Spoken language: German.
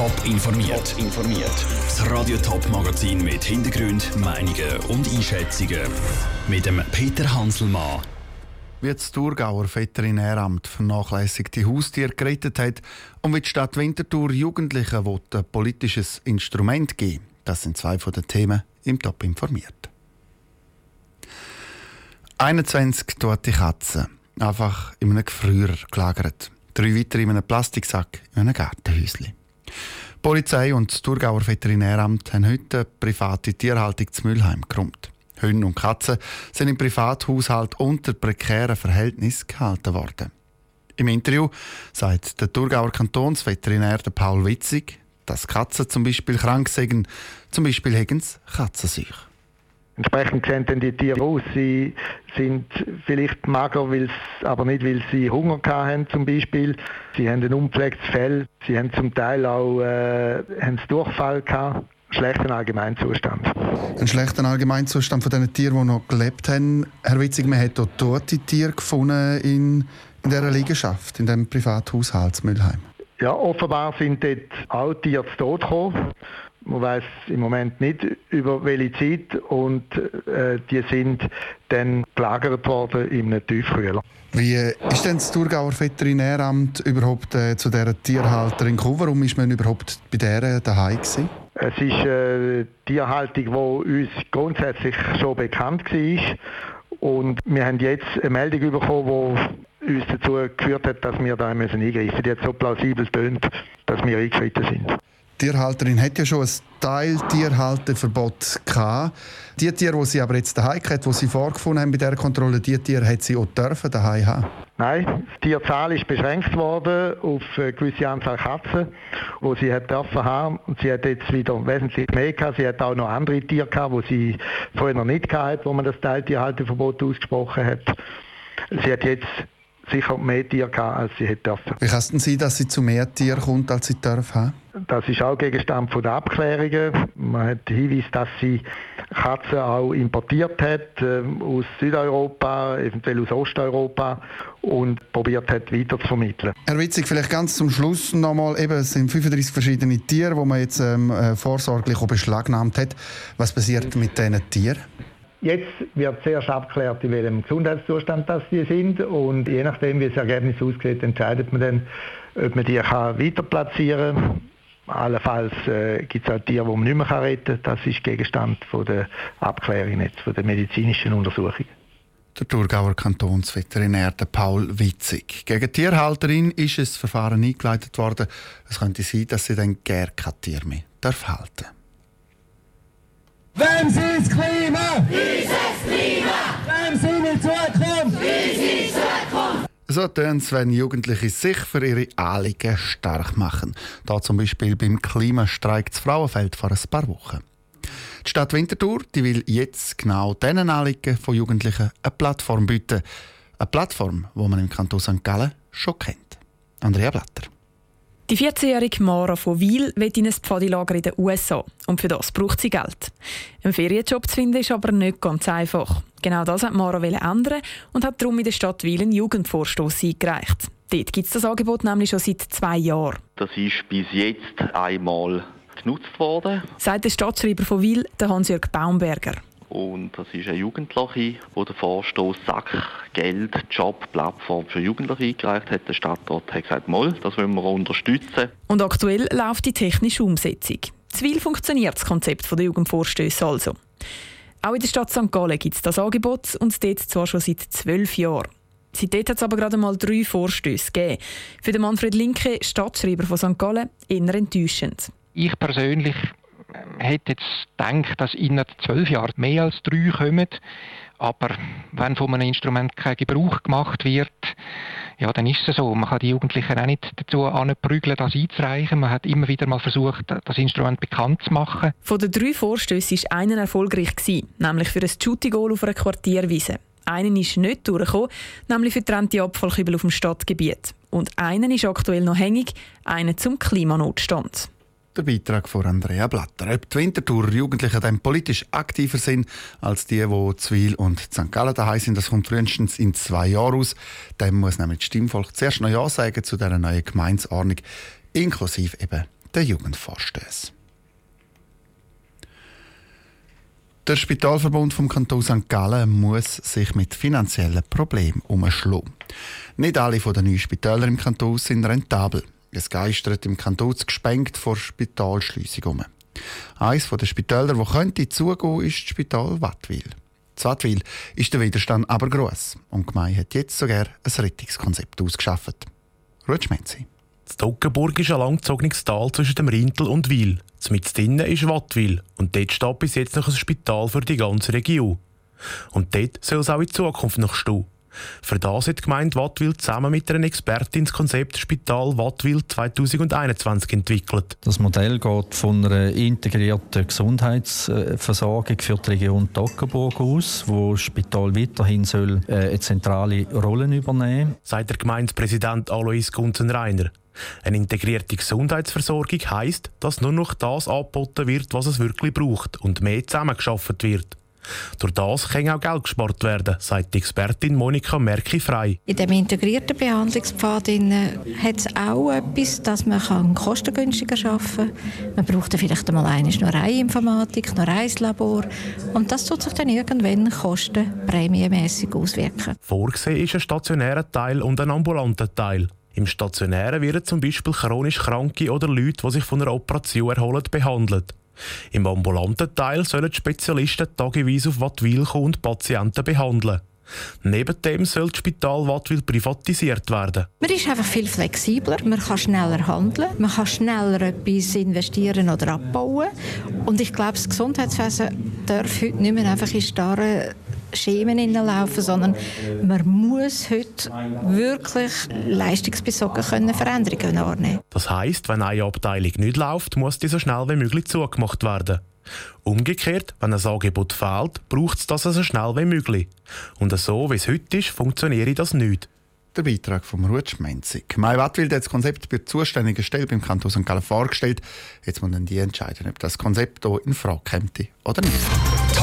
Top informiert. informiert. Das Radio Top Magazin mit Hintergrund, Meinungen und Einschätzungen mit dem Peter Hanselmann. Wie das Thurgauer Veterinäramt vernachlässigte Haustiere gerettet hat und wie die Stadt Winterthur Jugendlichen ein politisches Instrument geben Das sind zwei von den Themen im Top informiert. 21 tote Katzen. Einfach in einem Gefrierer gelagert. Drei weitere in einem Plastiksack in einem Gartenhäuschen. Die Polizei und das Thurgauer Veterinäramt haben heute eine private Tierhaltung zu Mülheim geräumt. Hunde und Katzen sind im Privathaushalt unter prekären Verhältnissen gehalten worden. Im Interview sagt der Thurgauer Kantonsveterinär Paul Witzig, dass Katzen zum Beispiel krank sind, zum Beispiel haben sie Katzenseuche. Entsprechend sehen dann die Tiere aus. Sie sind vielleicht mager, aber nicht, weil sie Hunger haben zum Beispiel. Sie haben ein unpflegtes Fell. Sie haben zum Teil auch äh, haben Durchfall gehabt. Schlechten Allgemeinzustand. Ein schlechter Allgemeinzustand von den Tieren, die noch gelebt haben. Herr Witzig, man hat dort tote Tiere gefunden in, in dieser Liegenschaft, in diesem Privathaushalt Mülheim. Ja, offenbar sind dort auch Tiere zu Tod gekommen. Man weiß im Moment nicht über welche Zeit und äh, die sind dann gelagert worden in einem Tiefkühler. Wie ist denn das Thurgauer Veterinäramt überhaupt äh, zu dieser Tierhalterin gekommen? Warum ist man überhaupt bei der daheim gewesen? Es ist eine äh, Tierhaltung, die uns grundsätzlich schon bekannt war. Und wir haben jetzt eine Meldung bekommen, die uns dazu geführt hat, dass wir da eingreifen müssen. Die hat so plausibel tönt, dass wir eingeschritten sind. Tierhalterin hat ja schon ein Teiltierhalteverbot gehabt. Die Tiere, die sie aber jetzt daheim hat, die sie vorgefunden haben bei dieser Kontrolle, die Tiere hat sie auch dürfen daheim haben? Nein, die Tierzahl ist beschränkt worden auf eine gewisse Anzahl Katzen, die sie hat dürfen haben. Und sie hat jetzt wieder wesentlich mehr gehabt. Sie hat auch noch andere Tiere gehabt, die sie vorher noch nicht gehabt wo man das Teiltierhalteverbot ausgesprochen hat. Sie hat jetzt sicher mehr Tiere gehabt, als sie hätte dürfen. Wie kann es denn sein, dass sie zu mehr Tieren kommt, als sie darf haben? Das ist auch Gegenstand der Abklärungen. Man hat Hinweis, dass sie Katzen auch importiert hat äh, aus Südeuropa, eventuell aus Osteuropa und probiert hat, weiter zu vermitteln. Herr Witzig, vielleicht ganz zum Schluss nochmal, eben, es sind 35 verschiedene Tiere, die man jetzt ähm, äh, vorsorglich auch beschlagnahmt hat. Was passiert mit diesen Tieren? Jetzt wird zuerst abgeklärt, in welchem Gesundheitszustand das die sind und je nachdem, wie das Ergebnis aussieht, entscheidet man dann, ob man die kann weiter platzieren kann. Allenfalls äh, gibt es auch Tiere, die man nicht mehr retten kann. Das ist Gegenstand von der Abklärung, jetzt, von der medizinischen Untersuchung. Der Thurgauer Kantonsveterinär Paul Witzig. Gegen Tierhalterin ist ein Verfahren eingeleitet worden. Es könnte sein, dass sie dann gar kein Tier mehr darf Wem sie das Klima? Dieses Klima! Wem sie die Zukunft? Unsere Zukunft! So tun wenn Jugendliche sich für ihre Anliegen stark machen. Da zum Beispiel beim Klimastreik zu Frauenfeld vor ein paar Wochen. Die Stadt Winterthur die will jetzt genau diesen Anliegen von Jugendlichen eine Plattform bieten. Eine Plattform, die man im Kanton St. Gallen schon kennt. Andrea Blatter. Die 14-jährige Mara von Wiel will in ein Pfadilager in den USA. Und für das braucht sie Geld. Einen Ferienjob zu finden ist aber nicht ganz einfach. Genau das hat Mara ändern und hat darum in der Stadt Wiel einen Jugendvorstoß eingereicht. Dort gibt es das Angebot nämlich schon seit zwei Jahren. Das ist bis jetzt einmal genutzt worden. Sagt der Stadtschreiber von Wiel, Hans-Jörg Baumberger. Und das ist eine Jugendliche, die den Vorstoß Sack, Geld, Job, Plattform für Jugendliche eingereicht hat. Der Stadtrat hat gesagt, Moll, das wollen wir unterstützen. Und aktuell läuft die technische Umsetzung. Zwil funktioniert das Konzept der Jugendvorstöße also. Auch in der Stadt St. Gallen gibt es das Angebot und dort zwar schon seit zwölf Jahren. Seitdem hat es aber gerade mal drei Vorstöße gegeben. Für den Manfred Linke, Stadtschreiber von St. Gallen, eher enttäuschend. Ich persönlich hätte jetzt gedacht, dass innerhalb zwölf Jahren mehr als drei kommen. Aber wenn von einem Instrument kein Gebrauch gemacht wird, ja, dann ist es so. Man kann die Jugendlichen auch nicht dazu anprügeln, das einzureichen. Man hat immer wieder mal versucht, das Instrument bekannt zu machen. Von den drei Vorstößen war einer erfolgreich, nämlich für ein Shooting-Goal auf einer Quartierwiese. Einen ist nicht durchgekommen, nämlich für die Abfallkübel auf dem Stadtgebiet. Und einen ist aktuell noch hängig, einen zum Klimanotstand. Der Beitrag von Andrea Blatter. Ob die Winterthur Jugendlichen dann politisch aktiver sind als die, die Zwil und St. Gallen daheim sind, das kommt frühestens in zwei Jahren aus. Dann muss nämlich das Stimmvolk zuerst noch Ja sagen zu dieser neuen Gemeinsordnung, inklusive eben den Jugendvorstößen. Der Spitalverbund vom Kanton St. Gallen muss sich mit finanziellen Problemen umschlagen. Nicht alle von den neuen Spitälern im Kanton sind rentabel. Es geistert im Kantonsgespengt vor Spitalschliessung um. Eines der Spitäler, wo könnte zugehen, ist das Spital Wattwil. In Wattwil ist der Widerstand aber gross und die Gemeinde hat jetzt sogar ein Rettungskonzept ausgeschafft. Ruth Schmenzi. Das Toggenburg ist ein langgezogenes Tal zwischen dem Rintel und Wil. Mit drinnen ist Wattwil und dort steht bis jetzt noch ein Spital für die ganze Region. Und dort soll es auch in Zukunft noch stehen. Für das hat die Gemeinde Wattwil zusammen mit einer Expertin das Konzept Spital Wattwil 2021 entwickelt. Das Modell geht von einer integrierten Gesundheitsversorgung für die Region Toggenburg aus, wo das Spital weiterhin soll äh, eine zentrale Rolle übernehmen soll. Sagt der Gemeindepräsident Alois Gunzenreiner. Eine integrierte Gesundheitsversorgung heisst, dass nur noch das angeboten wird, was es wirklich braucht und mehr zusammengeschafft wird. Durch das kann auch Geld gespart werden, sagt die Expertin Monika Merki-Frei. In dem integrierten Behandlungspfad hat es auch etwas, dass man kostengünstiger arbeiten kann. Man braucht vielleicht einmal nur eine Informatik, nur ein Labor. Und das tut sich dann irgendwann kostenprämienmässig auswirken. Vorgesehen ist ein stationärer Teil und ein ambulanter Teil. Im Stationären werden zum Beispiel chronisch Kranke oder Leute, die sich von einer Operation erholen, behandelt. Im ambulanten Teil sollen die Spezialisten tageweise auf Wattwil kommen und Patienten behandeln. Neben dem soll das Spital Wattwil privatisiert werden. Man ist einfach viel flexibler, man kann schneller handeln, man kann schneller etwas investieren oder abbauen. Und ich glaube, das Gesundheitswesen darf heute nicht mehr einfach in starren Schemen laufen, sondern man muss heute wirklich leistungsbesogen können Veränderungen annehmen. Das heißt, wenn eine Abteilung nicht läuft, muss die so schnell wie möglich zugemacht werden. Umgekehrt, wenn ein Angebot fehlt, braucht es das so schnell wie möglich. Und so, wie es heute ist, funktioniert das nicht. Der Beitrag von Ruth Schmenzig. Mai Wattwil hat das Konzept bei der zuständigen Stelle beim Kanton St. Gallen vorgestellt. Jetzt müssen die entscheiden, ob das Konzept hier in Frage kommt oder nicht.